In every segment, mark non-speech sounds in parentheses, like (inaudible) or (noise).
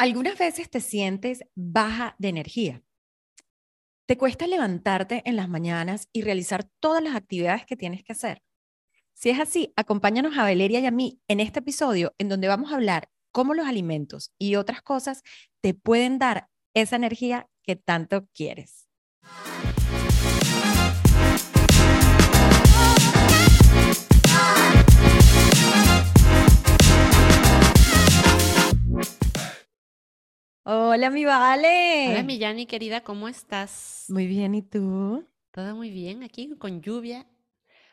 Algunas veces te sientes baja de energía. Te cuesta levantarte en las mañanas y realizar todas las actividades que tienes que hacer. Si es así, acompáñanos a Valeria y a mí en este episodio en donde vamos a hablar cómo los alimentos y otras cosas te pueden dar esa energía que tanto quieres. Hola, mi Vale. Hola, mi Yani, querida, ¿cómo estás? Muy bien, ¿y tú? Todo muy bien, aquí con lluvia.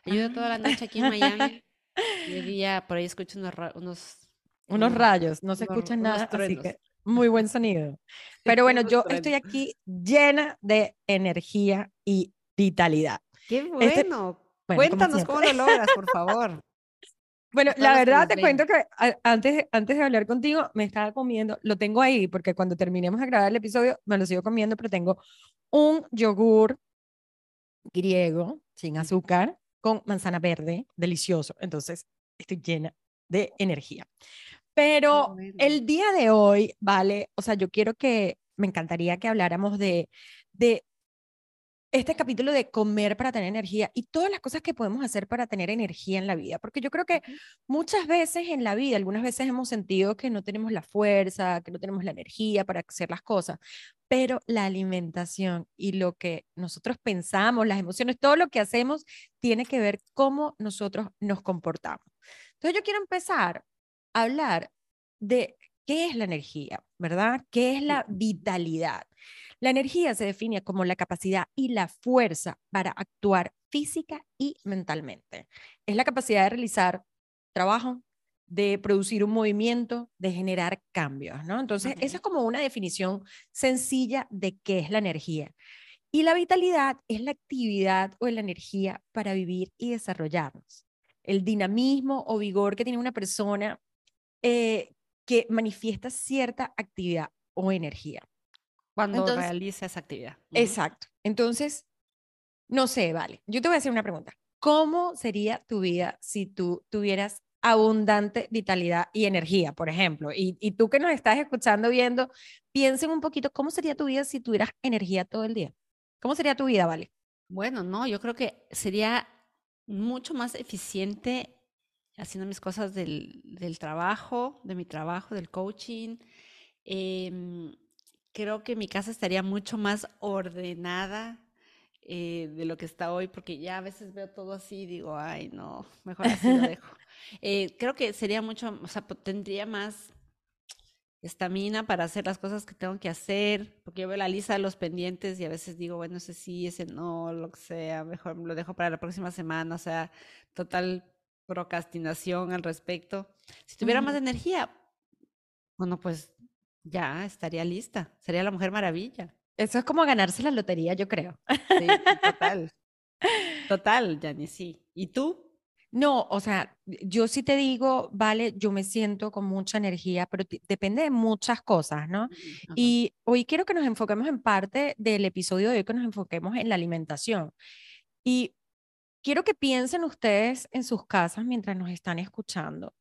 Ayuda toda la noche aquí en Miami. (laughs) Y el día por ahí escucho unos, unos, unos rayos, no se escucha nada, así que muy buen sonido. (laughs) Pero bueno, yo estoy aquí llena de energía y vitalidad. ¡Qué este bueno! Cuéntanos cómo lo logras, por (laughs) favor. Bueno, la verdad te cuento que antes, antes de hablar contigo me estaba comiendo, lo tengo ahí porque cuando terminemos de grabar el episodio me lo sigo comiendo, pero tengo un yogur griego sin azúcar con manzana verde, delicioso. Entonces estoy llena de energía. Pero el día de hoy, vale, o sea, yo quiero que, me encantaría que habláramos de, de este capítulo de comer para tener energía y todas las cosas que podemos hacer para tener energía en la vida, porque yo creo que muchas veces en la vida, algunas veces hemos sentido que no tenemos la fuerza, que no tenemos la energía para hacer las cosas, pero la alimentación y lo que nosotros pensamos, las emociones, todo lo que hacemos tiene que ver cómo nosotros nos comportamos. Entonces yo quiero empezar a hablar de qué es la energía, ¿verdad? ¿Qué es la vitalidad? La energía se define como la capacidad y la fuerza para actuar física y mentalmente. Es la capacidad de realizar trabajo, de producir un movimiento, de generar cambios, ¿no? Entonces, esa es como una definición sencilla de qué es la energía. Y la vitalidad es la actividad o la energía para vivir y desarrollarnos. El dinamismo o vigor que tiene una persona eh, que manifiesta cierta actividad o energía. Cuando realiza esa actividad. Exacto. Entonces, no sé, vale. Yo te voy a hacer una pregunta. ¿Cómo sería tu vida si tú tuvieras abundante vitalidad y energía, por ejemplo? Y, y tú que nos estás escuchando, viendo, piensen un poquito, ¿cómo sería tu vida si tuvieras energía todo el día? ¿Cómo sería tu vida, vale? Bueno, no, yo creo que sería mucho más eficiente haciendo mis cosas del, del trabajo, de mi trabajo, del coaching. Eh, creo que mi casa estaría mucho más ordenada eh, de lo que está hoy, porque ya a veces veo todo así y digo, ay, no, mejor así lo dejo. (laughs) Eh, creo que sería mucho, o sea, tendría más estamina para hacer las cosas que tengo que hacer, porque yo veo la lista de los pendientes y a veces digo, bueno, ese sí, ese no, lo que sea, mejor lo dejo para la próxima semana, o sea, total procrastinación al respecto. Si tuviera más energía, bueno, pues ya, estaría lista. Sería la Mujer Maravilla. Eso es como ganarse la lotería, yo creo. Sí, total. (laughs) Total, Jani, sí. ¿Y tú? No, o sea, yo sí te digo, vale, yo me siento con mucha energía, pero depende de muchas cosas, ¿no? Y hoy quiero que nos enfoquemos en parte del episodio de hoy, que nos enfoquemos en la alimentación. Y quiero que piensen ustedes en sus casas mientras nos están escuchando.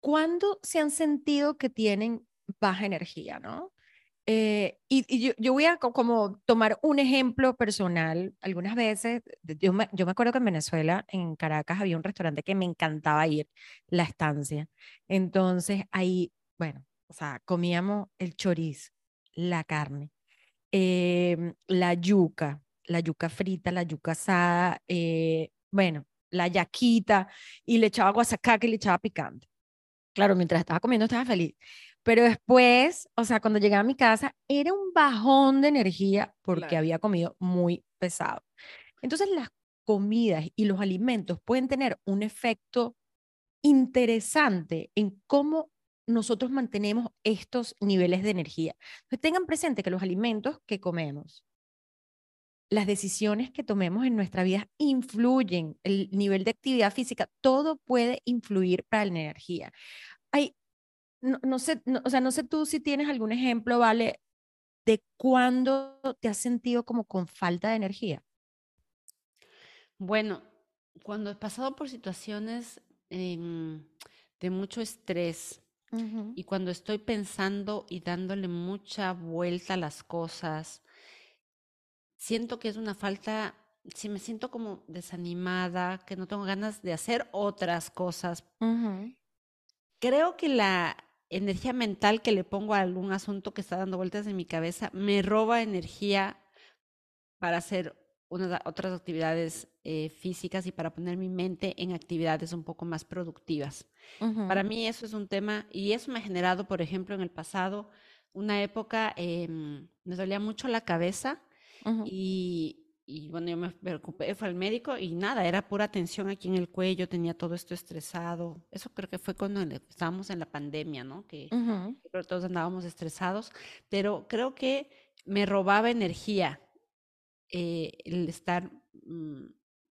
¿Cuándo se han sentido que tienen baja energía, ¿no? Eh, y, yo, voy a como tomar un ejemplo personal. Algunas veces, yo me, yo me acuerdo que en Venezuela, en Caracas, había un restaurante que me encantaba ir, La Estancia. Entonces ahí, bueno, o sea, comíamos el chorizo, la carne, em, la yuca, la yuca frita, la yuca asada, eh, bueno, la yaquita, y le echaba guasacaca y le echaba picante. Claro, mientras estaba comiendo estaba feliz. Pero después, o sea, cuando llegué a mi casa, era un bajón de energía porque había comido muy pesado. Entonces, las comidas y los alimentos pueden tener un efecto interesante en cómo nosotros mantenemos estos niveles de energía. Entonces, tengan presente que los alimentos que comemos, las decisiones que tomemos en nuestra vida influyen, el nivel de actividad física, todo puede influir para la energía. No, sé, o sea, no sé tú si tienes algún ejemplo, ¿vale? De cuándo te has sentido como con falta de energía. Bueno, cuando he pasado por situaciones em, de mucho estrés, Y cuando estoy pensando y dándole mucha vuelta a las cosas, siento que es una falta, si me siento como desanimada, que no tengo ganas de hacer otras cosas. Creo que la energía mental que le pongo a algún asunto que está dando vueltas en mi cabeza me roba energía para hacer otras actividades eh, físicas y para poner mi mente en actividades un poco más productivas. Para mí eso es un tema y eso me ha generado, por ejemplo, en el pasado, una época, em, me dolía mucho la cabeza y, bueno, yo me preocupé, fue al médico y nada, era pura tensión aquí en el cuello, tenía todo esto estresado. Eso creo que fue cuando estábamos en la pandemia, ¿no? Que todos andábamos estresados, pero creo que me robaba energía eh, el estar mm,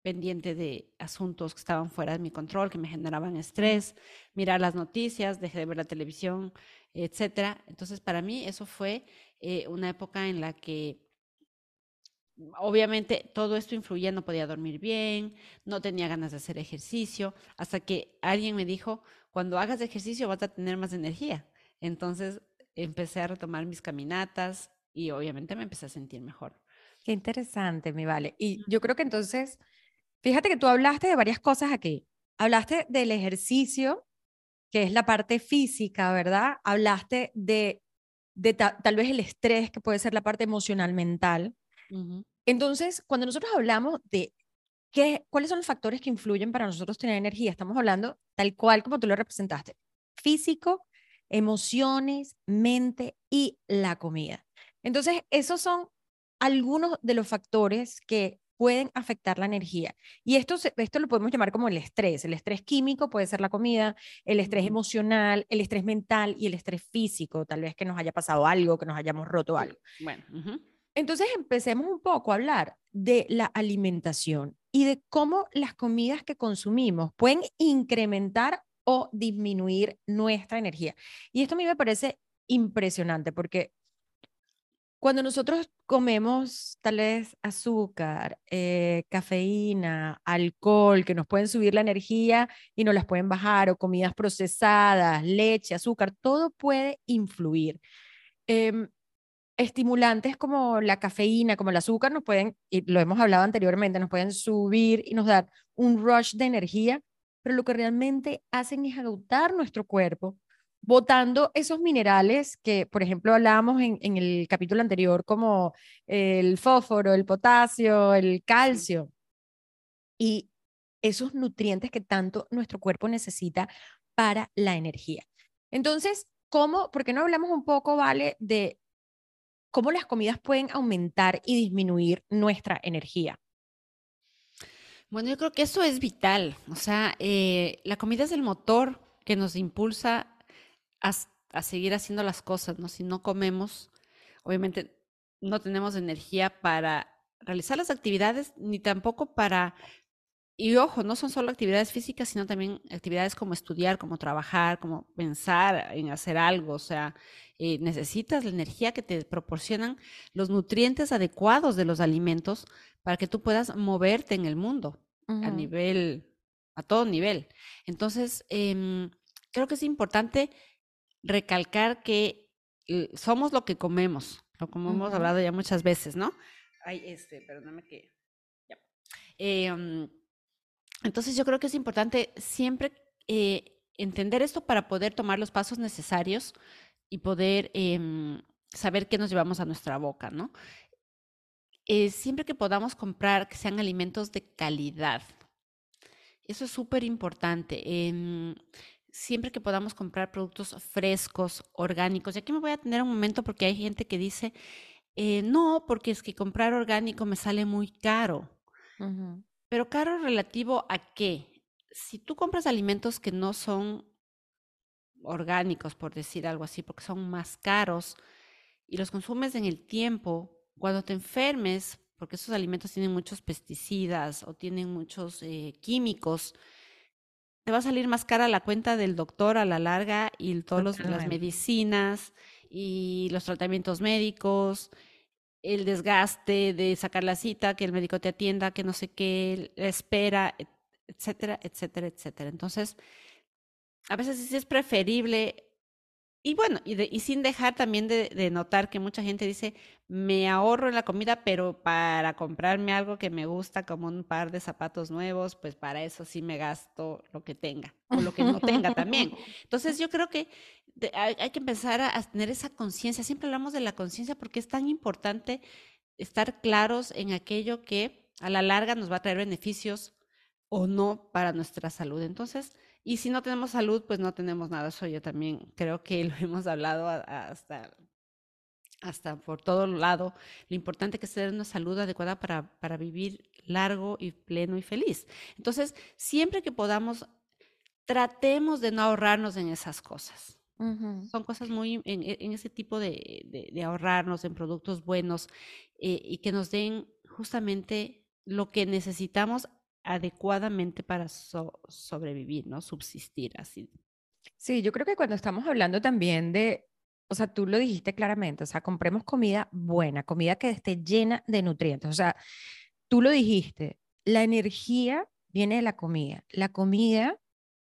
pendiente de asuntos que estaban fuera de mi control, que me generaban estrés, mirar las noticias, dejé de ver la televisión, etcétera. Entonces, para mí eso fue eh, una época en la que obviamente todo esto influía, no podía dormir bien, no tenía ganas de hacer ejercicio, hasta que alguien me dijo, cuando hagas ejercicio vas a tener más energía. Entonces empecé a retomar mis caminatas y obviamente me empecé a sentir mejor. Qué interesante, mi vale. Y yo creo que entonces, fíjate que tú hablaste de varias cosas aquí. Hablaste del ejercicio, que es la parte física, ¿verdad? Hablaste de, de tal vez el estrés, que puede ser la parte emocional, mental. Entonces, cuando nosotros hablamos de qué, cuáles son los factores que influyen para nosotros tener energía, estamos hablando tal cual como tú lo representaste, físico, emociones, mente y la comida. Entonces, esos son algunos de los factores que pueden afectar la energía. Y esto, esto lo podemos llamar como el estrés. El estrés químico puede ser la comida, el estrés emocional, el estrés mental y el estrés físico, tal vez que nos haya pasado algo, que nos hayamos roto algo. Bueno. Entonces empecemos un poco a hablar de la alimentación y de cómo las comidas que consumimos pueden incrementar o disminuir nuestra energía. Y esto a mí me parece impresionante porque cuando nosotros comemos tal vez azúcar, eh, cafeína, alcohol, que nos pueden subir la energía y nos las pueden bajar, o comidas procesadas, leche, azúcar, todo puede influir. Em, estimulantes como la cafeína, como el azúcar, nos pueden, y lo hemos hablado anteriormente, nos pueden subir y nos dar un rush de energía, pero lo que realmente hacen es agotar nuestro cuerpo botando esos minerales que, por ejemplo, hablábamos en, en, el capítulo anterior, como el fósforo, el potasio, el calcio, y esos nutrientes que tanto nuestro cuerpo necesita para la energía. Entonces, ¿cómo, por qué no hablamos un poco, Vale, de cómo las comidas pueden aumentar y disminuir nuestra energía? Bueno, yo creo que eso es vital. O sea, eh, la comida es el motor que nos impulsa a, seguir haciendo las cosas, ¿no? Si no comemos, obviamente no tenemos energía para realizar las actividades, ni tampoco para, y ojo, no son solo actividades físicas, sino también actividades como estudiar, como trabajar, como pensar en hacer algo, o sea, eh, necesitas la energía que te proporcionan los nutrientes adecuados de los alimentos para que tú puedas moverte en el mundo a nivel, a todo nivel. Entonces, em, creo que es importante recalcar que eh, somos lo que comemos, lo como hemos hablado ya muchas veces, ¿no? Ay, este, perdóname que... Ya. Entonces yo creo que es importante siempre eh, entender esto para poder tomar los pasos necesarios y poder em, saber qué nos llevamos a nuestra boca, ¿no? Eh, siempre que podamos comprar que sean alimentos de calidad. Eso es súper importante. Em, siempre que podamos comprar productos frescos, orgánicos. Y aquí me voy a tener un momento porque hay gente que dice, eh, no, porque es que comprar orgánico me sale muy caro. Pero caro relativo a qué? Si tú compras alimentos que no son orgánicos, por decir algo así, porque son más caros y los consumes en el tiempo, cuando te enfermes, porque esos alimentos tienen muchos pesticidas o tienen muchos eh, químicos, te va a salir más cara la cuenta del doctor a la larga y todas las medicinas y los tratamientos médicos, el desgaste de sacar la cita, que el médico te atienda, que no sé qué, espera, etcétera, etcétera, etcétera. Entonces, a veces sí es preferible y bueno, y, sin dejar también de, notar que mucha gente dice, me ahorro en la comida, pero para comprarme algo que me gusta, como un par de zapatos nuevos, pues para eso sí me gasto lo que tenga, o lo que no tenga también. (laughs) Entonces yo creo que hay, que empezar a, tener esa conciencia. Siempre hablamos de la conciencia porque es tan importante estar claros en aquello que a la larga nos va a traer beneficios o no para nuestra salud. Entonces, y si no tenemos salud, pues no tenemos nada. Eso yo también creo que lo (laughs) hemos hablado hasta, hasta por todo lado. Lo importante que es tener una salud adecuada para, para vivir largo y pleno y feliz. Entonces, siempre que podamos, tratemos de no ahorrarnos en esas cosas. Son cosas muy en, ese tipo de, de, ahorrarnos en productos buenos eh, y que nos den justamente lo que necesitamos adecuadamente para sobrevivir, ¿no? Subsistir así. Sí, yo creo que cuando estamos hablando también de, o sea, tú lo dijiste claramente, o sea, compremos comida buena, comida que esté llena de nutrientes, o sea, tú lo dijiste, la energía viene de la comida, la comida,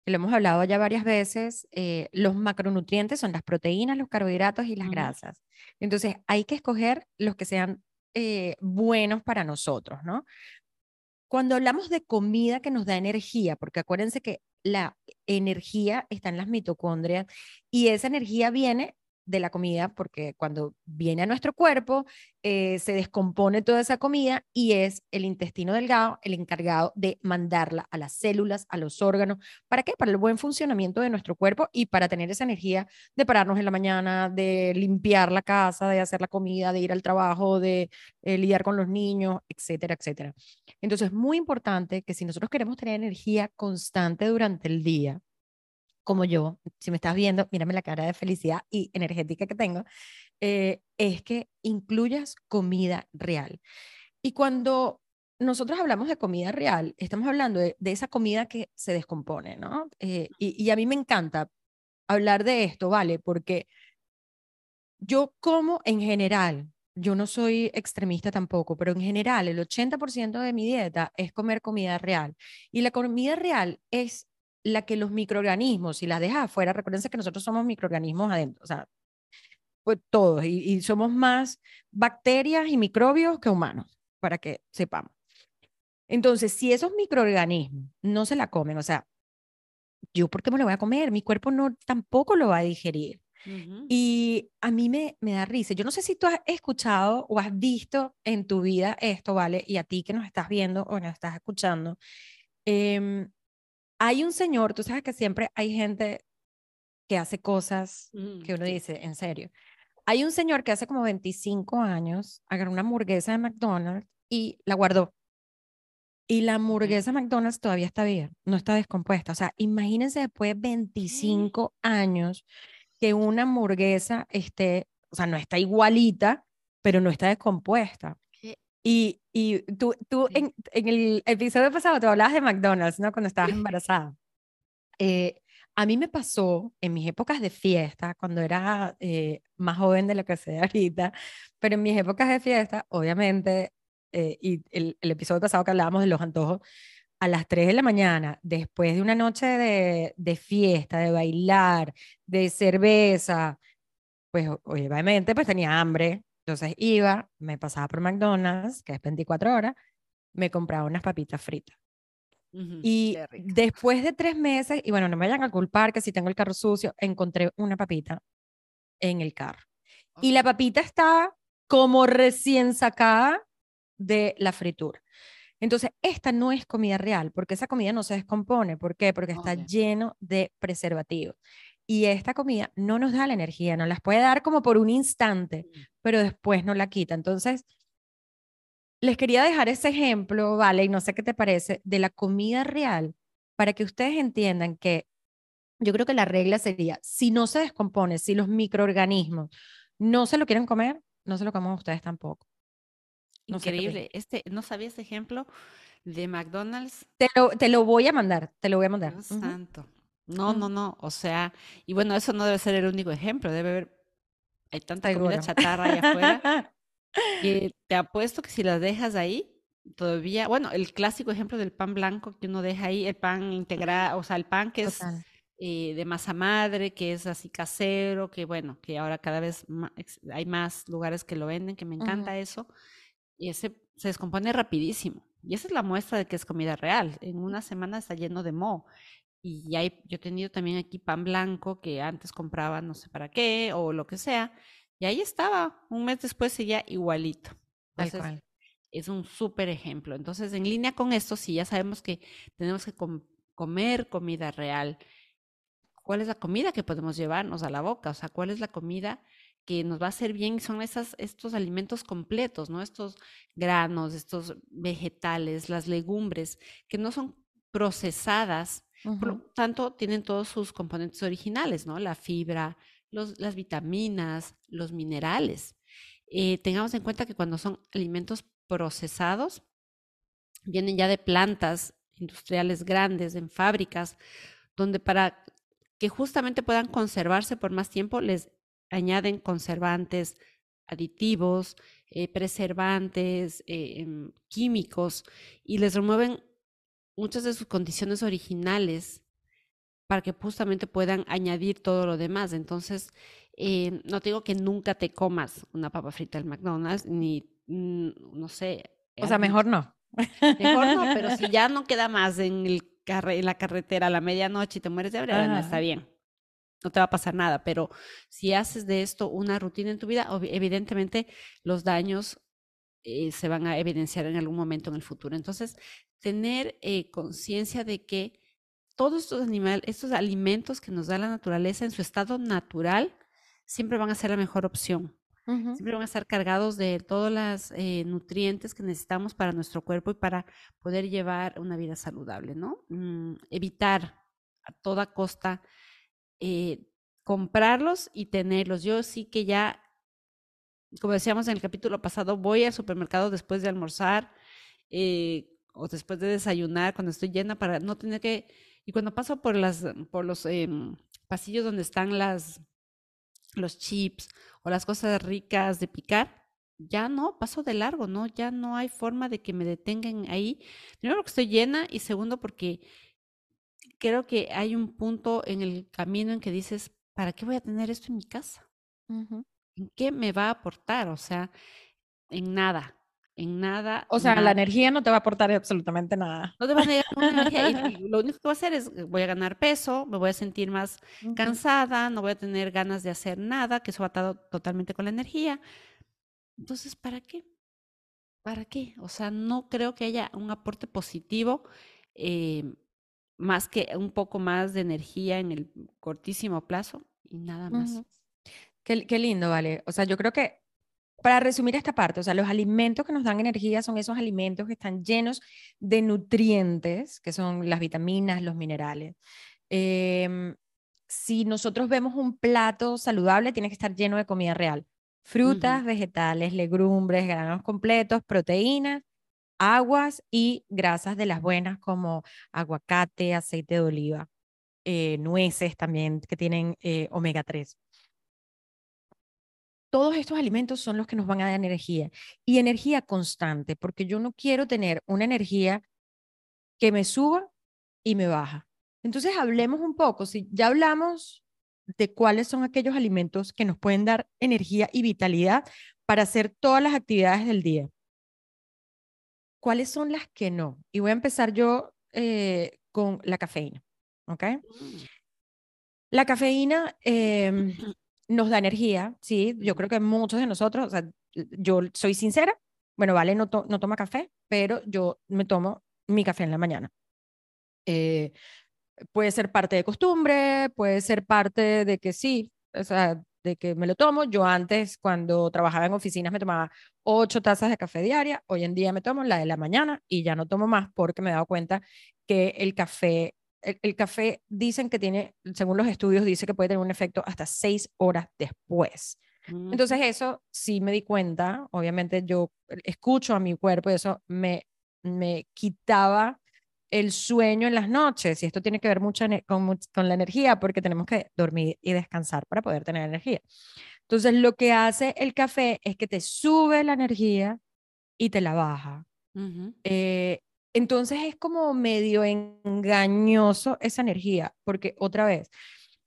lo hemos hablado ya varias veces, eh, los macronutrientes son las proteínas, los carbohidratos y las grasas. Entonces, hay que escoger los que sean eh, buenos para nosotros, ¿no? Cuando hablamos de comida que nos da energía, porque acuérdense que la energía está en las mitocondrias y esa energía viene de la comida, porque cuando viene a nuestro cuerpo, eh, se descompone toda esa comida y es el intestino delgado el encargado de mandarla a las células, a los órganos. ¿Para qué? Para el buen funcionamiento de nuestro cuerpo y para tener esa energía de pararnos en la mañana, de limpiar la casa, de hacer la comida, de ir al trabajo, de eh, lidiar con los niños, etcétera, etcétera. Entonces, es muy importante que si nosotros queremos tener energía constante durante el día, como yo, si me estás viendo, mírame la cara de felicidad y energética que tengo, eh, es que incluyas comida real. Y cuando nosotros hablamos de comida real, estamos hablando de, esa comida que se descompone, ¿no? Eh, y, y a mí me encanta hablar de esto, ¿vale? Porque yo como en general, yo no soy extremista tampoco, pero en general el 80% de mi dieta es comer comida real. Y la comida real es la que los microorganismos, si las dejas afuera, recuérdense que nosotros somos microorganismos adentro, o sea, pues todos, y, somos más bacterias y microbios que humanos, para que sepamos. Entonces, si esos microorganismos no se la comen, o sea, yo por qué me lo voy a comer, mi cuerpo no tampoco lo va a digerir. Y a mí me, me da risa. Yo no sé si tú has escuchado o has visto en tu vida esto, ¿vale? Y a ti que nos estás viendo o nos estás escuchando, eh, hay un señor, tú sabes que siempre hay gente que hace cosas mm, que uno dice, en serio. Hay un señor que hace como 25 años agarró una hamburguesa de McDonald's y la guardó. Y la hamburguesa de McDonald's todavía está bien, no está descompuesta. O sea, imagínense después de 25 años que una hamburguesa esté, o sea, no está igualita, pero no está descompuesta. Y, y tú, tú en, en, el episodio pasado te hablabas de McDonald's, ¿no? Cuando estabas embarazada. Eh, a mí me pasó en mis épocas de fiesta, cuando era eh, más joven de lo que soy (laughs) ahorita, pero en mis épocas de fiesta, obviamente, eh, y el, el, episodio pasado que hablábamos de los antojos, a las 3 de la mañana, después de una noche de, de fiesta, de bailar, de cerveza, pues obviamente pues tenía hambre, entonces iba, me pasaba por McDonald's, que es 24 horas, me compraba unas papitas fritas. y después de tres meses, y bueno, no me vayan a culpar que si tengo el carro sucio, encontré una papita en el carro. Y la papita está como recién sacada de la fritura. Entonces, esta no es comida real, porque esa comida no se descompone. ¿Por qué? Porque está lleno de preservativos y esta comida no nos da la energía, nos las puede dar como por un instante, mm. pero después no la quita. Entonces, les quería dejar ese ejemplo, ¿vale? Y no sé qué te parece, de la comida real, para que ustedes entiendan que yo creo que la regla sería, si no se descompone, si los microorganismos no se lo quieren comer, no se lo coman ustedes tampoco. Increíble. este, ¿No sabía ese ejemplo de McDonald's? Te lo, te lo voy a mandar, te lo voy a mandar. Dios santo. No, no, no. O sea, y bueno, eso no debe ser el único ejemplo. Debe haber, hay tanta comida chatarra allá afuera. (laughs) y te apuesto que si las dejas ahí, todavía, bueno, el clásico ejemplo del pan blanco que uno deja ahí, el pan integral, o sea, el pan que es eh, de masa madre, que es así casero, que bueno, que ahora cada vez hay más lugares que lo venden, que me encanta eso. Y ese se descompone rapidísimo. Y esa es la muestra de que es comida real. En una semana está lleno de moho. Y hay, yo he tenido también aquí pan blanco que antes compraba no sé para qué o lo que sea. Y ahí estaba. Un mes después seguía igualito. Entonces, es un súper ejemplo. Entonces, en línea con esto, sí, ya sabemos que tenemos que comer comida real cuál es la comida que podemos llevarnos a la boca, o sea, cuál es la comida que nos va a hacer bien, son esas, estos alimentos completos, ¿no? Estos granos, estos vegetales, las legumbres, que no son procesadas, por lo tanto tienen todos sus componentes originales, ¿no? La fibra, los, las vitaminas, los minerales. Eh, tengamos en cuenta que cuando son alimentos procesados, vienen ya de plantas industriales grandes, en fábricas, donde para que justamente puedan conservarse por más tiempo, les añaden conservantes, aditivos, eh, preservantes, eh, em, químicos y les remueven muchas de sus condiciones originales para que justamente puedan añadir todo lo demás. Entonces, eh, no te digo que nunca te comas una papa frita del McDonald's, ni, mm, no sé. O sea, mejor no. Mejor no, pero (laughs) si ya no queda más en el en la carretera a la medianoche y te mueres de hambre, está bien. No te va a pasar nada, pero si haces de esto una rutina en tu vida, evidentemente los daños eh, se van a evidenciar en algún momento en el futuro. Entonces, tener eh, conciencia de que todos estos animales, estos alimentos que nos da la naturaleza en su estado natural, siempre van a ser la mejor opción. Siempre van a estar cargados de todos los eh, nutrientes que necesitamos para nuestro cuerpo y para poder llevar una vida saludable, ¿no? Mm, evitar a toda costa eh, comprarlos y tenerlos. Yo sí que ya, como decíamos en el capítulo pasado, voy al supermercado después de almorzar eh, o después de desayunar cuando estoy llena para no tener que... Y cuando paso por, las, por los em, pasillos donde están las los chips o las cosas ricas de picar, ya no, paso de largo, ¿no? Ya no hay forma de que me detengan ahí. Primero porque estoy llena y segundo porque creo que hay un punto en el camino en que dices, ¿para qué voy a tener esto en mi casa? ¿En qué me va a aportar? O sea, en nada en nada. O sea, la energía no te va a aportar absolutamente nada. No te va a dar energía. (laughs) Y, lo único que voy a hacer es, eh, voy a ganar peso, me voy a sentir más cansada, no voy a tener ganas de hacer nada, que eso va atado totalmente con la energía. Entonces, ¿para qué? ¿Para qué? O sea, no creo que haya un aporte positivo eh, más que un poco más de energía en el cortísimo plazo y nada más. qué, qué lindo, vale. O sea, yo creo que para resumir esta parte, o sea, los alimentos que nos dan energía son esos alimentos que están llenos de nutrientes, que son las vitaminas, los minerales. Em, si nosotros vemos un plato saludable, tiene que estar lleno de comida real. Frutas, vegetales, legumbres, granos completos, proteínas, aguas y grasas de las buenas como aguacate, aceite de oliva, eh, nueces también que tienen eh, omega 3 todos estos alimentos son los que nos van a dar energía y energía constante, porque yo no quiero tener una energía que me suba y me baja. Entonces hablemos un poco, si ya hablamos de cuáles son aquellos alimentos que nos pueden dar energía y vitalidad para hacer todas las actividades del día. ¿Cuáles son las que no? Y voy a empezar yo eh, con la cafeína. ¿Ok? Mm. La cafeína eh, (clears throat) nos da energía, sí, yo creo que muchos de nosotros, o sea, yo soy sincera, bueno, vale, no, no toma café, pero yo me tomo mi café en la mañana. Eh, puede ser parte de costumbre, puede ser parte de que sí, o sea, de que me lo tomo. Yo antes, cuando trabajaba en oficinas, me tomaba ocho tazas de café diaria. Hoy en día me tomo la de la mañana y ya no tomo más porque me he dado cuenta que el café el, café dicen que tiene, según los estudios, dice que puede tener un efecto hasta seis horas después. Entonces eso sí me di cuenta, obviamente yo escucho a mi cuerpo y eso me, me quitaba el sueño en las noches y esto tiene que ver mucho con, con la energía porque tenemos que dormir y descansar para poder tener energía. Entonces lo que hace el café es que te sube la energía y te la baja. Entonces es como medio engañoso esa energía, porque otra vez,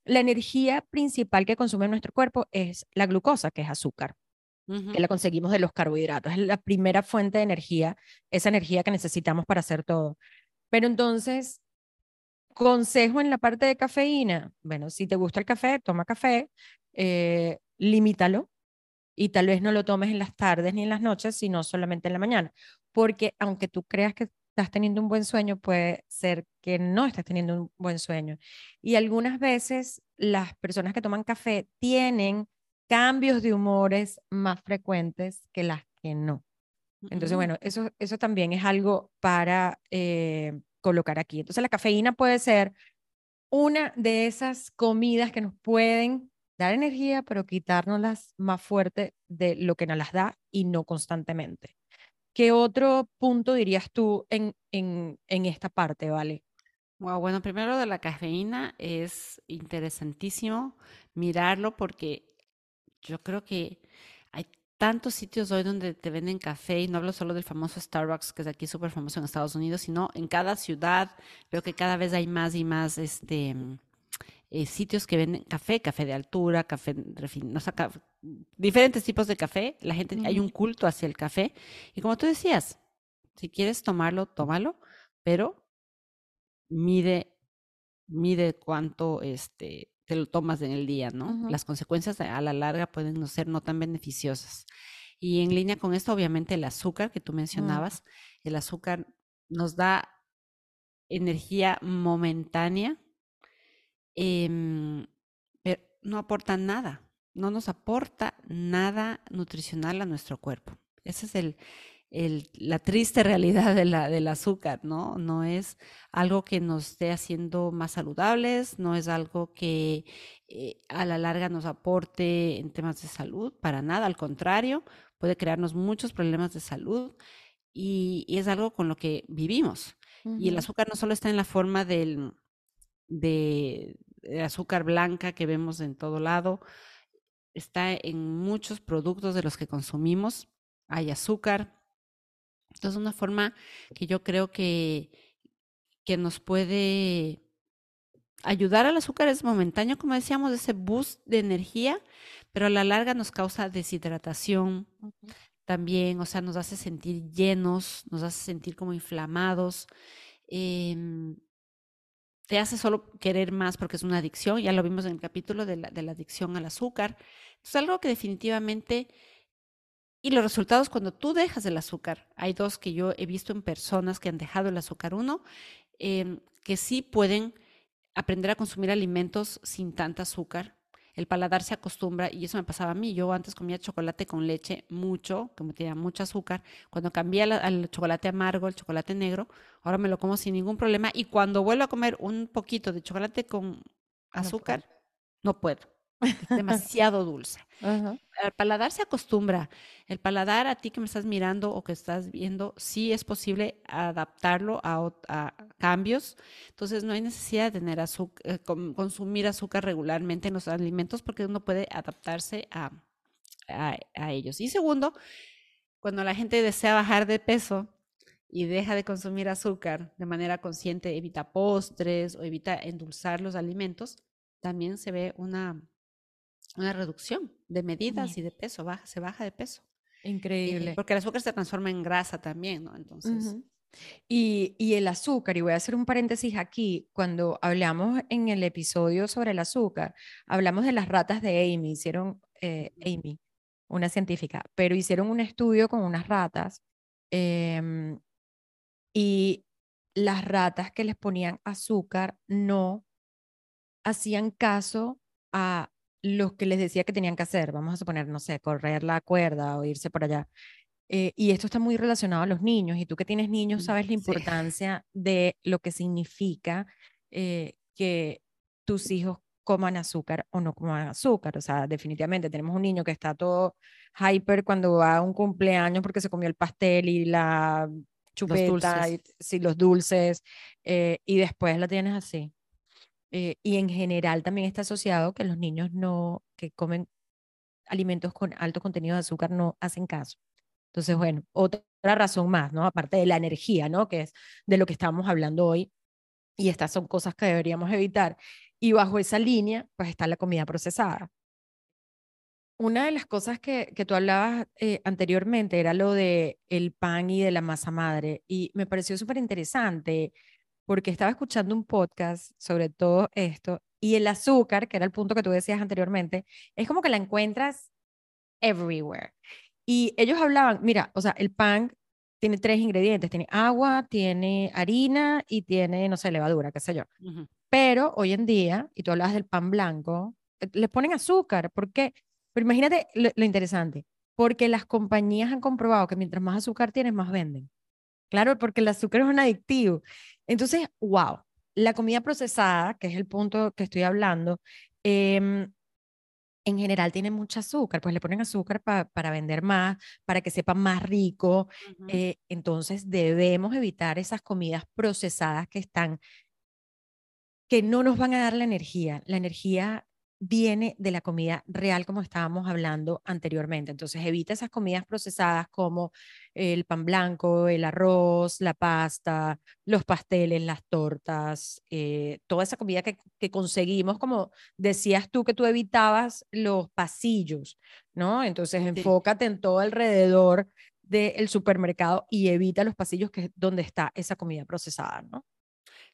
la energía principal que consume nuestro cuerpo es la glucosa, que es azúcar, que la conseguimos de los carbohidratos. Es la primera fuente de energía, esa energía que necesitamos para hacer todo. Pero entonces, consejo en la parte de cafeína. Bueno, si te gusta el café, toma café, eh, limítalo y tal vez no lo tomes en las tardes ni en las noches, sino solamente en la mañana. Porque aunque tú creas que estás teniendo un buen sueño, puede ser que no estás teniendo un buen sueño. Y algunas veces las personas que toman café tienen cambios de humores más frecuentes que las que no. Entonces, bueno, eso, eso también es algo para eh, colocar aquí. Entonces, la cafeína puede ser una de esas comidas que nos pueden dar energía, pero quitárnoslas más fuerte de lo que nos las da y no constantemente. ¿Qué otro punto dirías tú en, en, en esta parte, Vale? bueno, primero de la cafeína es interesantísimo mirarlo porque yo creo que hay tantos sitios hoy donde te venden café y no hablo solo del famoso Starbucks que es aquí súper famoso en Estados Unidos, sino en cada ciudad veo que cada vez hay más y más este eh, sitios que venden café, café de altura, café refinado, diferentes tipos de café. La gente, hay un culto hacia el café. Y como tú decías, si quieres tomarlo, tómalo, pero mide, mide cuánto este, te lo tomas en el día, ¿no? Las consecuencias a la larga pueden no ser no tan beneficiosas. Y en línea con esto, obviamente, el azúcar que tú mencionabas, el azúcar nos da energía momentánea, Em, pero no aporta nada, no nos aporta nada nutricional a nuestro cuerpo. Esa es el, el, la triste (laughs) realidad de la, del azúcar, ¿no? No es algo que nos esté haciendo más saludables, no es algo que eh, a la larga nos aporte en temas de salud, para nada, al contrario, puede crearnos muchos problemas de salud y, es algo con lo que vivimos. Y el azúcar no solo está en la forma del, de, azúcar blanca que vemos en todo lado. Está en muchos productos de los que consumimos. Hay azúcar. Entonces, una forma que yo creo que, que nos puede ayudar al azúcar es momentáneo, como decíamos, ese boost de energía, pero a la larga nos causa deshidratación también, o sea, nos hace sentir llenos, nos hace sentir como inflamados. Eh, te hace solo querer más porque es una adicción, ya lo vimos en el capítulo de la, de la adicción al azúcar. Es algo que definitivamente, y los resultados cuando tú dejas el azúcar, hay dos que yo he visto en personas que han dejado el azúcar, uno, em, que sí pueden aprender a consumir alimentos sin tanta azúcar, el paladar se acostumbra y eso me pasaba a mí. Yo antes comía chocolate con leche mucho, que tenía mucho azúcar. Cuando cambié al, chocolate amargo, el chocolate negro, ahora me lo como sin ningún problema. Y cuando vuelvo a comer un poquito de chocolate con azúcar, no puedo. Es (laughs) demasiado dulce. El paladar se acostumbra. El paladar a ti que me estás mirando o que estás viendo, sí es posible adaptarlo a, cambios. Entonces no hay necesidad de tener azúcar, eh, consumir azúcar regularmente en los alimentos porque uno puede adaptarse a, a ellos. Y segundo, cuando la gente desea bajar de peso, y deja de consumir azúcar de manera consciente, evita postres o evita endulzar los alimentos, también se ve una una reducción de medidas y de peso, baja, se baja de peso. Increíble. porque el azúcar se transforma en grasa también, ¿no? Entonces. y, y, el azúcar, y voy a hacer un paréntesis aquí, cuando hablamos en el episodio sobre el azúcar, hablamos de las ratas de Amy, hicieron, eh, Amy, una científica, pero hicieron un estudio con unas ratas em, y las ratas que les ponían azúcar no hacían caso a los que les decía que tenían que hacer, vamos a suponer, no sé, correr la cuerda o irse por allá. Eh, y esto está muy relacionado a los niños, y tú que tienes niños mm, sabes la importancia de lo que significa eh, que tus hijos coman azúcar o no coman azúcar. O sea, definitivamente tenemos un niño que está todo hyper cuando va a un cumpleaños porque se comió el pastel y la chupeta, y, sí, los dulces, eh, y después la tienes así. Eh, y en general también está asociado que los niños no, que comen alimentos con alto contenido de azúcar no hacen caso. Entonces, bueno, otra razón más, ¿no? Aparte de la energía, ¿no? Que es de lo que estamos hablando hoy. Y estas son cosas que deberíamos evitar. Y bajo esa línea, pues está la comida procesada. Una de las cosas que, que tú hablabas eh, anteriormente era lo de el pan y de la masa madre. Y me pareció súper interesante porque estaba escuchando un podcast sobre todo esto y el azúcar, que era el punto que tú decías anteriormente, es como que la encuentras everywhere. Y ellos hablaban, mira, o sea, el pan tiene tres ingredientes, tiene agua, tiene harina y tiene, no sé, levadura, qué sé yo. Pero hoy en día, y tú hablabas del pan blanco, eh, le ponen azúcar. ¿Por qué? Pero imagínate lo, lo interesante, porque las compañías han comprobado que mientras más azúcar tienes, más venden. Claro, porque el azúcar es un adictivo. Entonces, wow, la comida procesada, que es el punto que estoy hablando, em, en general tiene mucho azúcar, pues le ponen azúcar para vender más, para que sepa más rico. Eh, entonces debemos evitar esas comidas procesadas que están, que no nos van a dar la energía. La energía viene de la comida real como estábamos hablando anteriormente. Entonces evita esas comidas procesadas como el pan blanco, el arroz, la pasta, los pasteles, las tortas, eh, toda esa comida que, que, conseguimos, como decías tú que tú evitabas los pasillos, ¿no? Entonces enfócate en todo alrededor del supermercado y evita los pasillos que es donde está esa comida procesada, ¿no?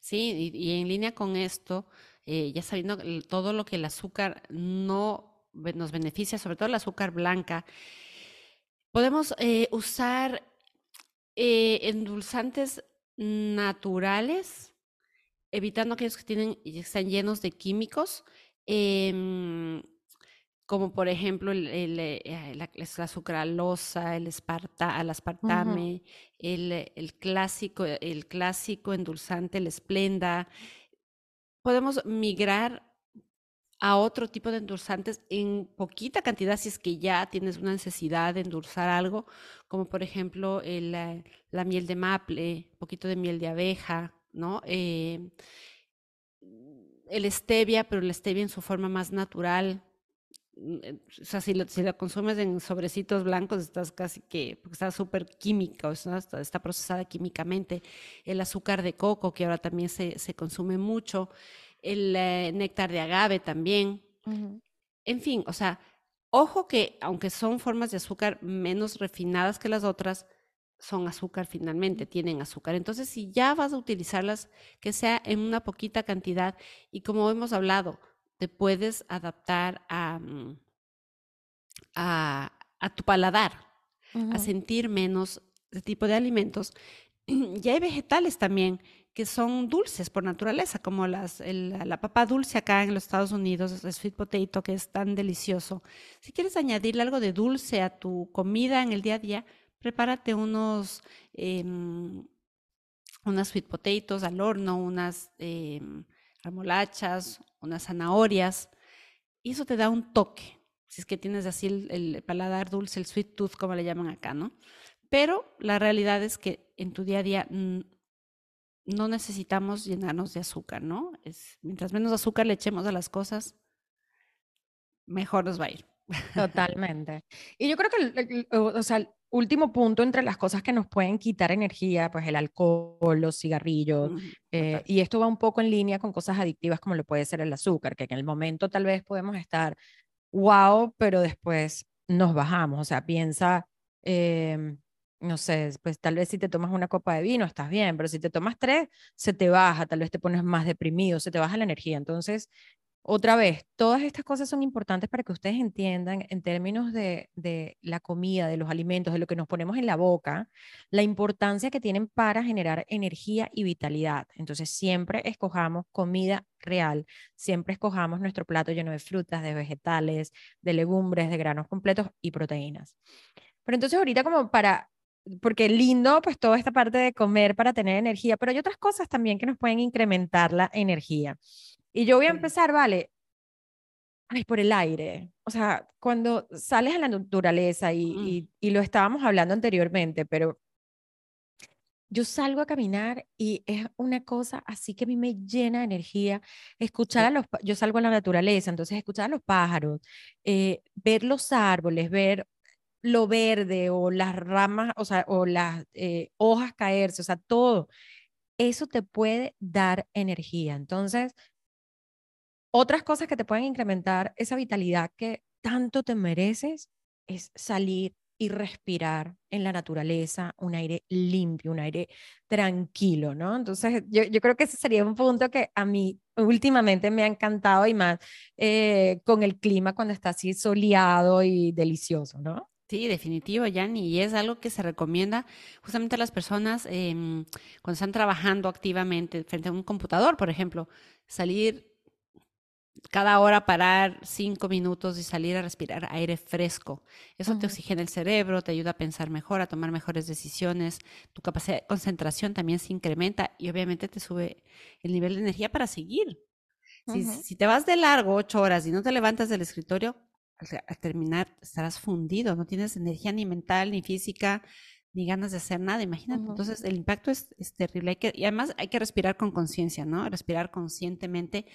Sí, y, y en línea con esto, eh, ya sabiendo todo lo que el azúcar no nos beneficia, sobre todo el azúcar blanca, podemos eh, usar eh, endulzantes naturales, evitando aquellos que tienen y están llenos de químicos, em, como por ejemplo el, el, la, sucralosa, el, esparta, el aspartame, el, el, clásico, el clásico endulzante, el esplenda, podemos migrar a otro tipo de endulzantes en poquita cantidad si es que ya tienes una necesidad de endulzar algo, como por ejemplo eh, la miel de maple, un poquito de miel de abeja, ¿no? Eh, el stevia, pero el stevia en su forma más natural. Eh, o sea, si lo, si lo consumes en sobrecitos blancos, estás casi que, porque está súper química, está, está, procesada químicamente. El azúcar de coco, que ahora también se, se consume mucho el eh, néctar de agave también. En fin, o sea, ojo que aunque son formas de azúcar menos refinadas que las otras, son azúcar finalmente, tienen azúcar. Entonces, si ya vas a utilizarlas, que sea en una poquita cantidad y como hemos hablado, te puedes adaptar a, mm, a, a tu paladar, a sentir menos ese tipo de alimentos. (clears throat) Y hay vegetales también que son dulces por naturaleza, como las, la papa dulce acá en los Estados Unidos, el sweet potato, que es tan delicioso. Si quieres añadirle algo de dulce a tu comida en el día a día, prepárate unos, unas sweet potatoes al horno, unas eh, remolachas, unas zanahorias, y eso te da un toque. Si es que tienes así el, paladar dulce, el sweet tooth, como le llaman acá, ¿no? Pero la realidad es que en tu día a día no necesitamos llenarnos de azúcar, ¿no? Es, mientras menos azúcar le echemos a las cosas, mejor nos va a ir. Totalmente. Y yo creo que, o sea, el último punto entre las cosas que nos pueden quitar energía, pues el alcohol, los cigarrillos, eh, y esto va un poco en línea con cosas adictivas como lo puede ser el azúcar, que en el momento tal vez podemos estar wow, pero después nos bajamos. O sea, piensa, eh, no sé, pues tal vez si te tomas una copa de vino estás bien, pero si te tomas tres, se te baja, tal vez te pones más deprimido, se te baja la energía. Entonces, otra vez, todas estas cosas son importantes para que ustedes entiendan en términos de, de, la comida, de los alimentos, de lo que nos ponemos en la boca, la importancia que tienen para generar energía y vitalidad. Entonces, siempre escojamos comida real, siempre escojamos nuestro plato lleno de frutas, de vegetales, de legumbres, de granos completos y proteínas. Pero entonces ahorita como para porque lindo, pues toda esta parte de comer para tener energía, pero hay otras cosas también que nos pueden incrementar la energía. Y yo voy a empezar, vale, ay, por el aire. O sea, cuando sales a la naturaleza y, mm. y, y lo estábamos hablando anteriormente, pero yo salgo a caminar y es una cosa así que a mí me llena de energía. Escuchar a los, yo salgo a la naturaleza, entonces escuchar a los pájaros, eh, ver los árboles, ver lo verde o las ramas, o sea, o las eh, hojas caerse, o sea, todo. Eso te puede dar energía. Entonces, otras cosas que te pueden incrementar esa vitalidad que tanto te mereces es salir y respirar en la naturaleza, un aire limpio, un aire tranquilo, ¿no? Entonces, yo, yo creo que ese sería un punto que a mí últimamente me ha encantado y más eh, con el clima cuando está así soleado y delicioso, ¿no? Sí, definitivo, Yanni, y es algo que se recomienda justamente a las personas em, cuando están trabajando activamente frente a un computador, por ejemplo, salir cada hora parar cinco minutos y salir a respirar aire fresco. Eso te oxigena el cerebro, te ayuda a pensar mejor, a tomar mejores decisiones, tu capacidad de concentración también se incrementa y obviamente te sube el nivel de energía para seguir. si, te vas de largo ocho horas y no te levantas del escritorio, al, terminar estarás fundido, no tienes energía ni mental, ni física, ni ganas de hacer nada, imagínate. Entonces el impacto es, terrible. Hay que, y además hay que respirar con conciencia, ¿no? Respirar conscientemente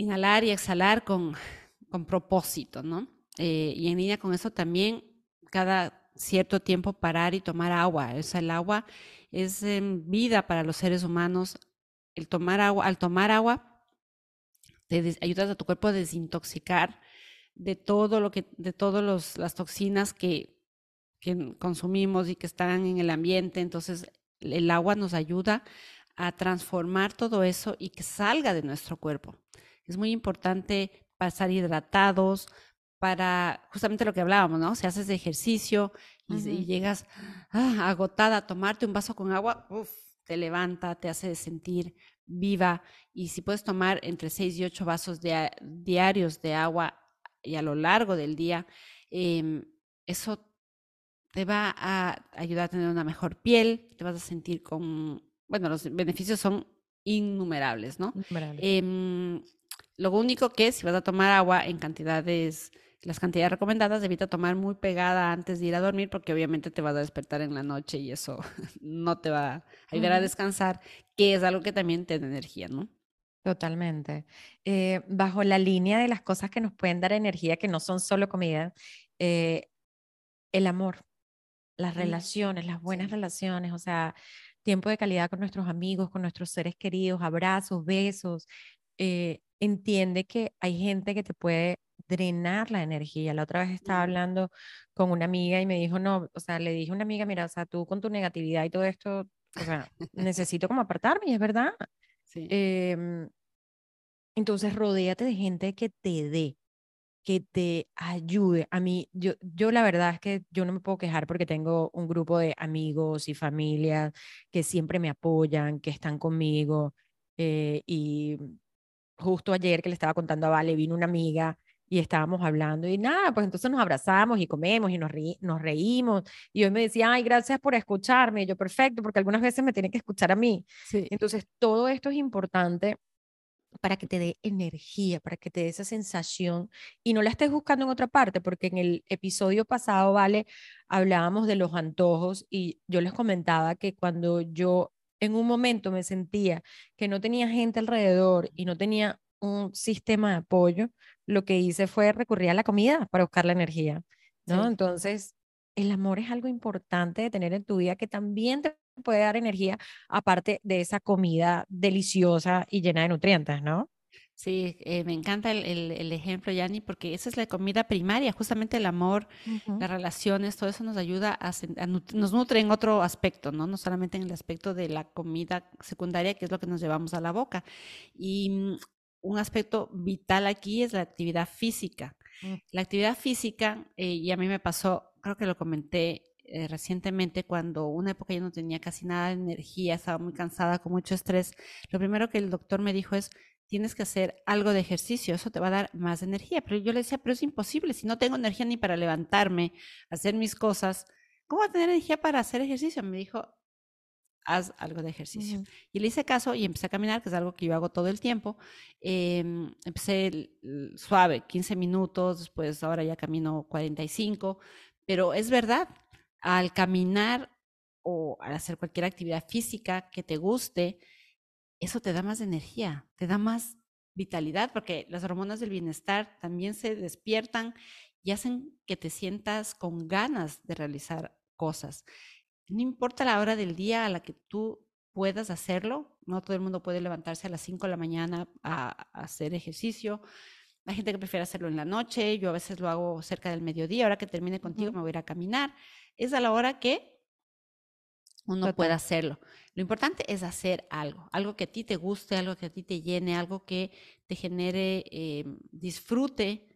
inhalar y exhalar con, propósito, ¿no? Eh, y en línea con eso también, cada cierto tiempo parar y tomar agua. O sea, el agua es vida para los seres humanos. El tomar agua, al tomar agua, te ayudas a tu cuerpo a desintoxicar de todo lo que, de todas las toxinas que consumimos y que están en el ambiente. Entonces, el agua nos ayuda a transformar todo eso y que salga de nuestro cuerpo. Es muy importante pasar hidratados para justamente lo que hablábamos, ¿no? Si haces ejercicio y, llegas ah, agotada a tomarte un vaso con agua, uf, te levanta, te hace sentir viva. Y si puedes tomar entre 6 y 8 vasos diarios de agua y a lo largo del día, em, eso te va a ayudar a tener una mejor piel, te vas a sentir con, bueno, los beneficios son innumerables, ¿no? Innumerables. Em, lo único que si vas a tomar agua en cantidades, las cantidades recomendadas, evita tomar muy pegada antes de ir a dormir porque obviamente te vas a despertar en la noche y eso (laughs) no te va a ayudar a descansar, que es algo que también te da energía, ¿no? Totalmente. Eh, bajo la línea de las cosas que nos pueden dar energía, que no son solo comida, eh, el amor, las relaciones, las buenas relaciones, o sea, tiempo de calidad con nuestros amigos, con nuestros seres queridos, abrazos, besos, eh, entiende que hay gente que te puede drenar la energía. La otra vez estaba hablando con una amiga y me dijo, no, o sea, le dije a una amiga, mira, o sea, tú con tu negatividad y todo esto, o sea, (laughs) necesito como apartarme y es verdad. Sí. Em, entonces, rodéate de gente que te dé, que te ayude. A mí, yo, yo la verdad es que yo no me puedo quejar porque tengo un grupo de amigos y familias que siempre me apoyan, que están conmigo eh, y justo ayer que le estaba contando a Vale, vino una amiga y estábamos hablando y nada, pues entonces nos abrazamos y comemos y nos, nos reímos. Y hoy me decía, ay, gracias por escucharme. Y yo, perfecto, porque algunas veces me tiene que escuchar a mí. Entonces, todo esto es importante para que te dé energía, para que te dé esa sensación y no la estés buscando en otra parte, porque en el episodio pasado, Vale, hablábamos de los antojos y yo les comentaba que cuando yo en un momento me sentía que no tenía gente alrededor y no tenía un sistema de apoyo, lo que hice fue recurrir a la comida para buscar la energía, ¿no? Entonces, el amor es algo importante de tener en tu vida que también te puede dar energía, aparte de esa comida deliciosa y llena de nutrientes, ¿no? Sí, eh, me encanta el, ejemplo, Yanni, porque esa es la comida primaria, justamente el amor, las relaciones, todo eso nos ayuda a, nos nutre en otro aspecto, ¿no? No solamente en el aspecto de la comida secundaria, que es lo que nos llevamos a la boca. Y mm, un aspecto vital aquí es la actividad física. Mm. La actividad física, eh, y a mí me pasó, creo que lo comenté eh, recientemente cuando una época yo no tenía casi nada de energía, estaba muy cansada, con mucho estrés, lo primero que el doctor me dijo es, tienes que hacer algo de ejercicio, eso te va a dar más energía. Pero yo le decía, pero es imposible, si no tengo energía ni para levantarme, hacer mis cosas, ¿cómo voy a tener energía para hacer ejercicio? Me dijo, haz algo de ejercicio. Y le hice caso y empecé a caminar, que es algo que yo hago todo el tiempo. Em, empecé suave, 15 minutos, después ahora ya camino 45, pero es verdad, al caminar o al hacer cualquier actividad física que te guste, eso te da más energía, te da más vitalidad, porque las hormonas del bienestar también se despiertan y hacen que te sientas con ganas de realizar cosas. No importa la hora del día a la que tú puedas hacerlo, no todo el mundo puede levantarse a las 5 de la mañana a, hacer ejercicio. Hay gente que prefiere hacerlo en la noche, yo a veces lo hago cerca del mediodía, ahora que termine contigo me voy a ir a caminar. Es a la hora que uno pueda hacerlo. Lo importante es hacer algo, algo que a ti te guste, algo que a ti te llene, algo que te genere eh, disfrute.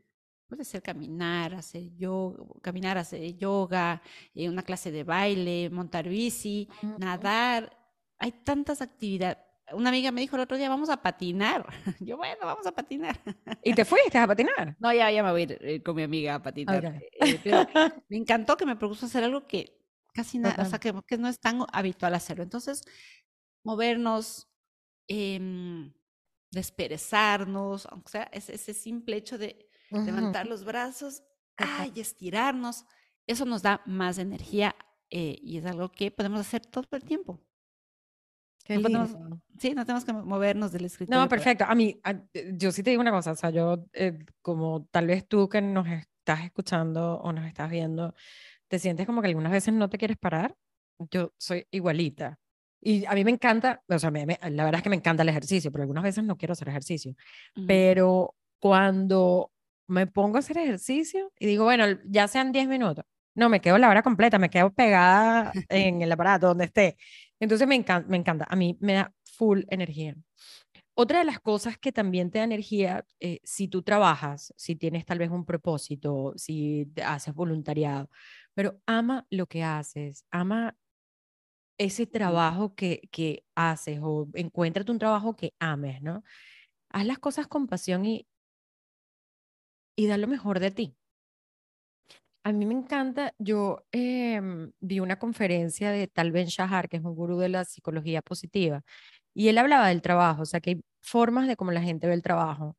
Puede ser caminar, hacer yoga, caminar, hacer yoga, eh, una clase de baile, montar bici, nadar. Hay tantas actividades. Una amiga me dijo el otro día, vamos a patinar. (laughs) Yo, bueno, vamos a patinar. ¿Y te fuiste a patinar? No, ya, ya me voy a ir eh, con mi amiga a patinar. (laughs) me encantó que me propuso hacer algo que casi nada, o sea, que, que, no es tan habitual hacerlo. Entonces, movernos, eh, desperezarnos, aunque sea ese, ese simple hecho de levantar los brazos y estirarnos, eso nos da más energía eh, y es algo que podemos hacer todo el tiempo. sí, no tenemos que movernos del escritorio. No, perfecto. A mí, yo sí te digo una cosa, o sea, yo, eh, como tal vez tú que nos estás escuchando o nos estás viendo, te sientes como que algunas veces no te quieres parar, yo soy igualita. Y a mí me encanta, o sea, me, la verdad es que me encanta el ejercicio, pero algunas veces no quiero hacer ejercicio. Pero cuando me pongo a hacer ejercicio y digo, bueno, ya sean 10 minutos, no, me quedo la hora completa, me quedo pegada (laughs) en el aparato donde esté. Entonces me encanta, me encanta, a mí me da full energía. Otra de las cosas que también te da energía, eh, si tú trabajas, si tienes tal vez un propósito, si haces voluntariado, pero ama lo que haces, ama ese trabajo que, que haces o encuéntrate un trabajo que ames, ¿no? Haz las cosas con pasión y, y da lo mejor de ti. A mí me encanta, yo em, vi una conferencia de Tal Ben Shahar, que es un gurú de la psicología positiva, y él hablaba del trabajo, o sea, que hay formas de cómo la gente ve el trabajo.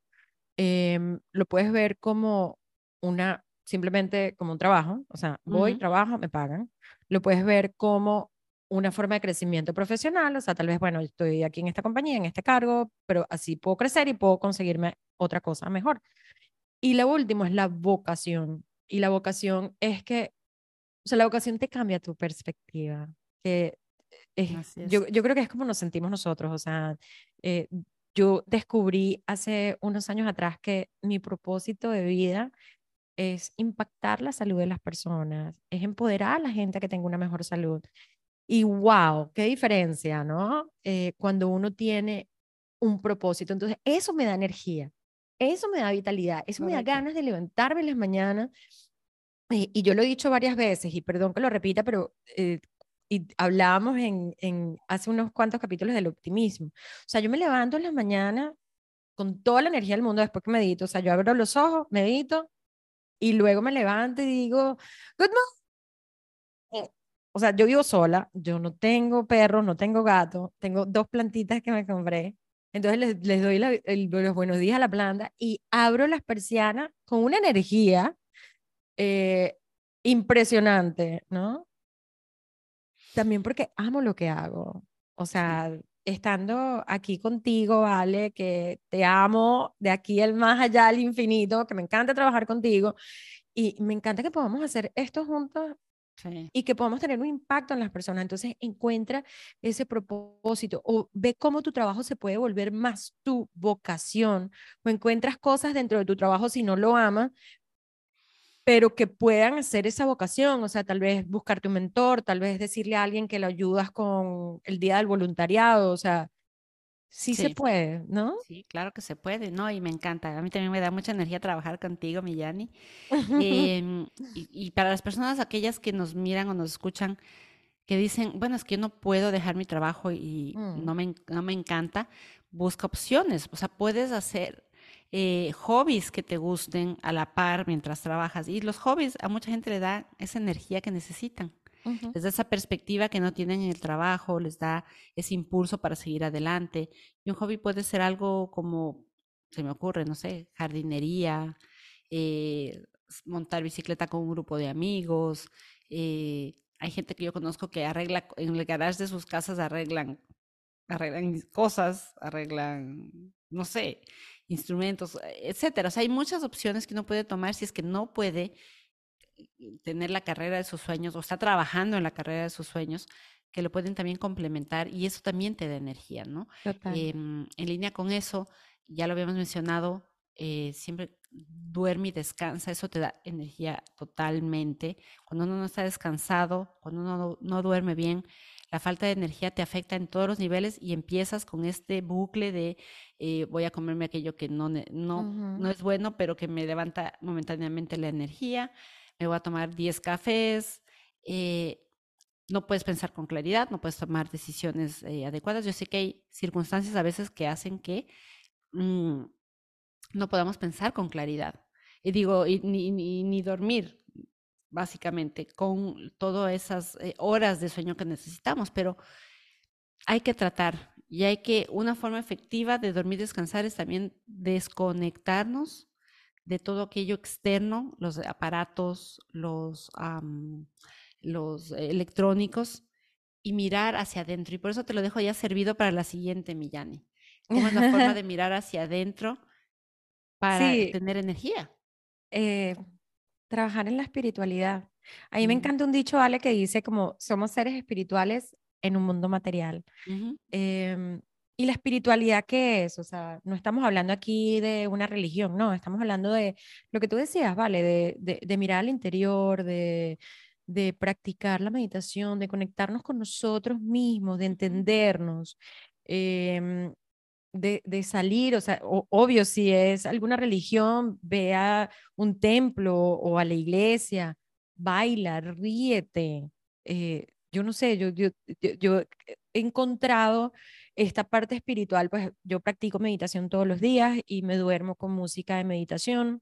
Em, lo puedes ver como una simplemente como un trabajo, o sea, voy, trabajo, me pagan. Lo puedes ver como una forma de crecimiento profesional, o sea, tal vez, bueno, estoy aquí en esta compañía, en este cargo, pero así puedo crecer y puedo conseguirme otra cosa mejor. Y lo último es la vocación. Y la vocación es que, o sea, la vocación te cambia tu perspectiva. Que yo, yo, creo que es como nos sentimos nosotros, o sea, eh, yo descubrí hace unos años atrás que mi propósito de vida es impactar la salud de las personas, es empoderar a la gente a que tenga una mejor salud. Y wow, qué diferencia, ¿no? Eh, cuando uno tiene un propósito. Entonces, eso me da energía, eso me da vitalidad, eso me da ganas de levantarme en las mañanas. Eh, y yo lo he dicho varias veces, y perdón que lo repita, pero eh, y hablábamos en, en, hace unos cuantos capítulos del optimismo. O sea, yo me levanto en las mañanas con toda la energía del mundo después que medito. O sea, yo abro los ojos, medito, y luego me levanto y digo, good morning. O sea, yo vivo sola, yo no tengo perro, no tengo gato, tengo dos plantitas que me compré. Entonces les, les doy los buenos días a la planta y abro las persianas con una energía eh, impresionante, ¿no? También porque amo lo que hago. O sea, estando aquí contigo, Vale, que te amo de aquí al más allá al infinito, que me encanta trabajar contigo y me encanta que podamos hacer esto juntos y que podamos tener un impacto en las personas. Entonces, encuentra ese propósito o ve cómo tu trabajo se puede volver más tu vocación o encuentras cosas dentro de tu trabajo si no lo amas, pero que puedan hacer esa vocación, o sea, tal vez buscarte un mentor, tal vez decirle a alguien que lo ayudas con el día del voluntariado, o sea, sí, se puede, ¿no? Sí, claro que se puede, ¿no? Y me encanta, a mí también me da mucha energía trabajar contigo, Millani. (laughs) Em, y, para las personas, aquellas que nos miran o nos escuchan, que dicen, bueno, es que yo no puedo dejar mi trabajo y mm. no, me, no me encanta, busca opciones, o sea, puedes hacer eh, hobbies que te gusten a la par mientras trabajas. Y los hobbies a mucha gente le da esa energía que necesitan. Les da esa perspectiva que no tienen en el trabajo, les da ese impulso para seguir adelante. Y un hobby puede ser algo como, se me ocurre, no sé, jardinería, eh, montar bicicleta con un grupo de amigos. Eh, hay gente que yo conozco que arregla, en el garage de sus casas arreglan, arreglan cosas, arreglan, no sé, instrumentos, etcétera. O sea, hay muchas opciones que uno puede tomar si es que no puede eh, tener la carrera de sus sueños o está trabajando en la carrera de sus sueños, que lo pueden también complementar y eso también te da energía, ¿no? Em, en línea con eso, ya lo habíamos mencionado, eh, siempre duerme y descansa, eso te da energía totalmente. Cuando uno no está descansado, cuando uno no, duerme bien, la falta de energía te afecta en todos los niveles y empiezas con este bucle de eh, voy a comerme aquello que no, no, no es bueno, pero que me levanta momentáneamente la energía, me voy a tomar 10 cafés. Eh, no puedes pensar con claridad, no puedes tomar decisiones eh, adecuadas. Yo sé que hay circunstancias a veces que hacen que mm, no podamos pensar con claridad. Y digo, ni, ni, dormir, básicamente, con todas esas eh, horas de sueño que necesitamos, pero hay que tratar y hay que, una forma efectiva de dormir y descansar es también desconectarnos de todo aquello externo, los aparatos, los, los electrónicos, y mirar hacia adentro. Y por eso te lo dejo ya servido para la siguiente, Millani. ¿Cómo es la forma (laughs) de mirar hacia adentro para tener energía? Eh, trabajar en la espiritualidad. A mí me encanta un dicho, Ale, que dice como somos seres espirituales en un mundo material. Em, ¿Y la espiritualidad qué es? O sea, no estamos hablando aquí de una religión, no, estamos hablando de lo que tú decías, ¿vale? De, de, mirar al interior, de, de practicar la meditación, de conectarnos con nosotros mismos, de entendernos, em, de, de, salir, o sea, obvio, si es alguna religión, ve a un templo o a la iglesia, baila, ríete. Eh, yo no sé, yo, yo, yo, he encontrado esta parte espiritual, pues yo practico meditación todos los días y me duermo con música de meditación.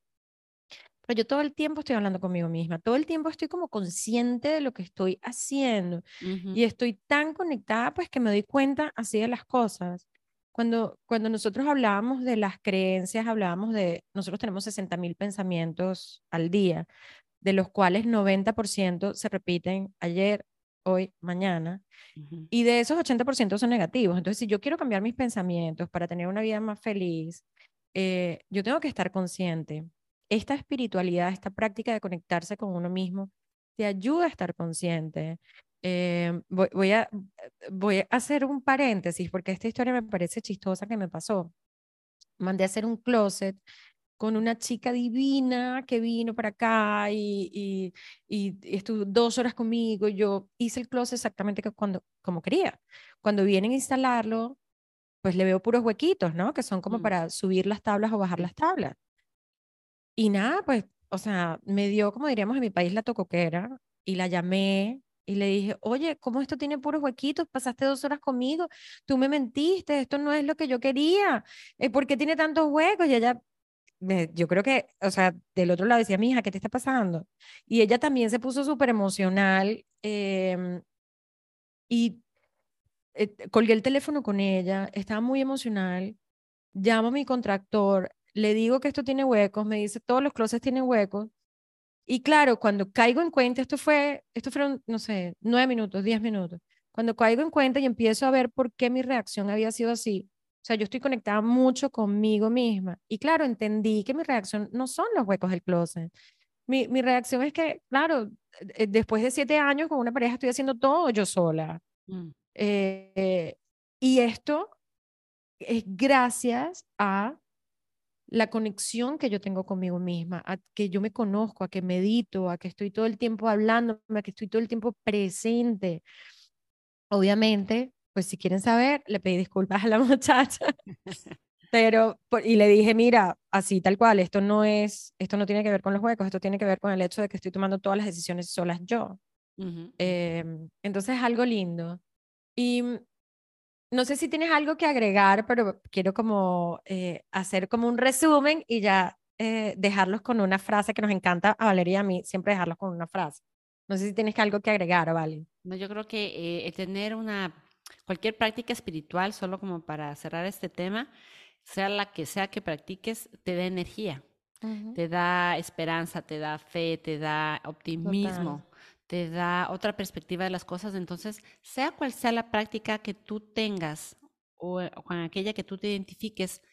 Pero yo todo el tiempo estoy hablando conmigo misma, todo el tiempo estoy como consciente de lo que estoy haciendo y estoy tan conectada pues que me doy cuenta así de las cosas. Cuando, cuando nosotros hablábamos de las creencias, hablábamos de, nosotros tenemos 60 mil pensamientos al día, de los cuales 90% se repiten ayer, hoy, mañana, y de esos 80% son negativos. Entonces, si yo quiero cambiar mis pensamientos para tener una vida más feliz, eh, yo tengo que estar consciente. Esta espiritualidad, esta práctica de conectarse con uno mismo, te ayuda a estar consciente. Eh, voy, a, voy a hacer un paréntesis porque esta historia me parece chistosa que me pasó. Mandé a hacer un closet con una chica divina que vino para acá y, y, estuvo dos horas conmigo. Yo hice el closet exactamente cuando, como quería. Cuando vienen a instalarlo, pues le veo puros huequitos, ¿no? Que son como mm. para subir las tablas o bajar las tablas. Y nada, pues, o sea, me dio, como diríamos en mi país, la tocoquera y la llamé y le dije, oye, ¿cómo esto tiene puros huequitos? Pasaste dos horas conmigo, tú me mentiste, esto no es lo que yo quería, eh, ¿por qué tiene tantos huecos? Y ella yo creo que, o sea, del otro lado decía, mi hija, ¿qué te está pasando? Y ella también se puso súper emocional em, y eh, colgué el teléfono con ella, estaba muy emocional, llamo a mi contractor, le digo que esto tiene huecos, me dice, todos los closets tienen huecos. Y claro, cuando caigo en cuenta, esto fue, esto fueron, no sé, nueve minutos, diez minutos. Cuando caigo en cuenta y empiezo a ver por qué mi reacción había sido así, o sea, yo estoy conectada mucho conmigo misma. Y claro, entendí que mi reacción no son los huecos del closet. Mi, mi reacción es que, claro, eh, después de siete años con una pareja estoy haciendo todo yo sola. Mm. Eh, y esto es gracias a la conexión que yo tengo conmigo misma, a que yo me conozco, a que medito, a que estoy todo el tiempo hablando, a que estoy todo el tiempo presente. Obviamente, pues si quieren saber, le pedí disculpas a la (laughs) muchacha, pero, y le dije, mira, así tal cual, esto no es, esto no tiene que ver con los huecos, esto tiene que ver con el hecho de que estoy tomando todas las decisiones solas yo. Em, entonces es algo lindo. Y no sé si tienes algo que agregar, pero quiero como eh, hacer como un resumen y ya eh, dejarlos con una frase que nos encanta a Valeria y a mí, siempre dejarlos con una frase. No sé si tienes algo que agregar, ¿vale? No, yo creo que eh, tener una Cualquier práctica espiritual, solo como para cerrar este tema, sea la que sea que practiques, te da energía, te da esperanza, te da fe, te da optimismo, te da otra perspectiva de las cosas. Entonces, sea cual sea la práctica que tú tengas o, con aquella que tú te identifiques,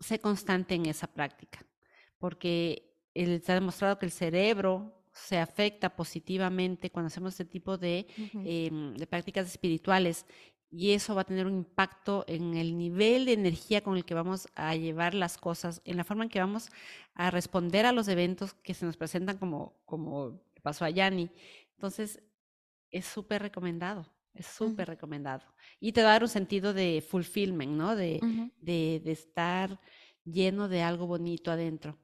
sé constante en esa práctica, porque el, se ha demostrado que el cerebro se afecta positivamente cuando hacemos este tipo de, em, de prácticas espirituales y eso va a tener un impacto en el nivel de energía con el que vamos a llevar las cosas, en la forma en que vamos a responder a los eventos que se nos presentan como, como pasó a Yanni. Entonces, es súper recomendado, es súper recomendado. Y te va a dar un sentido de fulfillment, ¿no? De, de, de estar lleno de algo bonito adentro.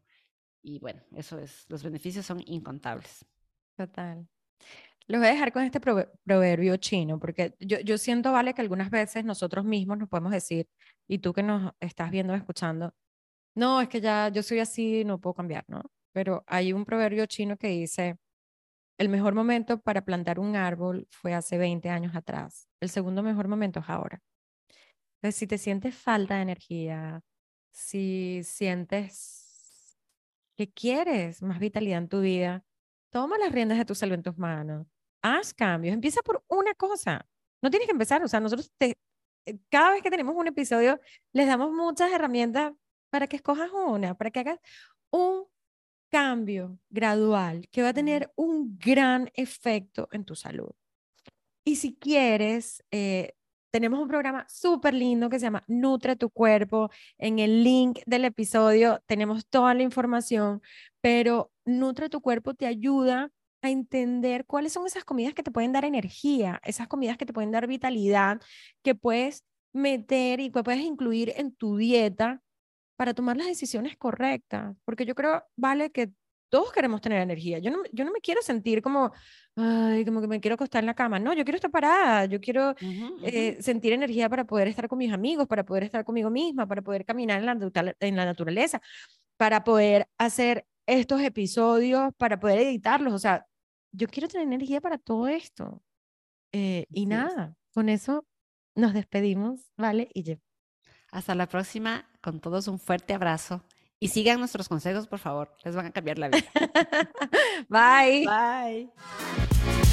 Y bueno, eso es, los beneficios son incontables. Total. Los voy a dejar con este proverbio chino, porque yo, yo siento, vale, que algunas veces nosotros mismos nos podemos decir, y tú que nos estás viendo escuchando, no, es que ya yo soy así, no puedo cambiar, ¿no? Pero hay un proverbio chino que dice, el mejor momento para plantar un árbol fue hace 20 años atrás, el segundo mejor momento es ahora. Entonces, si te sientes falta de energía, si sientes que quieres más vitalidad en tu vida, toma las riendas de tu salud en tus manos haz cambios, empieza por una cosa. No tienes que empezar, o sea, nosotros eh, cada vez que tenemos un episodio les damos muchas herramientas para que escojas una, para que hagas un cambio gradual que va a tener un gran efecto en tu salud. Y si quieres, eh, tenemos un programa súper lindo que se llama Nutre tu cuerpo. En el link del episodio tenemos toda la información, pero Nutre tu cuerpo te ayuda a entender cuáles son esas comidas que te pueden dar energía, esas comidas que te pueden dar vitalidad, que puedes meter y que puedes incluir en tu dieta para tomar las decisiones correctas. Porque yo creo, vale, que todos queremos tener energía. Yo no, yo no me quiero sentir como, ay, como que me quiero acostar en la cama. No, yo quiero estar parada. Yo quiero eh, sentir energía para poder estar con mis amigos, para poder estar conmigo misma, para poder caminar en la, en la naturaleza, para poder hacer estos episodios, para poder editarlos. O sea, yo quiero tener energía para todo esto. Eh, y nada, con eso nos despedimos, ¿vale? Y. Hasta la próxima, con todos un fuerte abrazo. Y sigan nuestros consejos, por favor, les van a cambiar la vida. (laughs) Bye. Bye.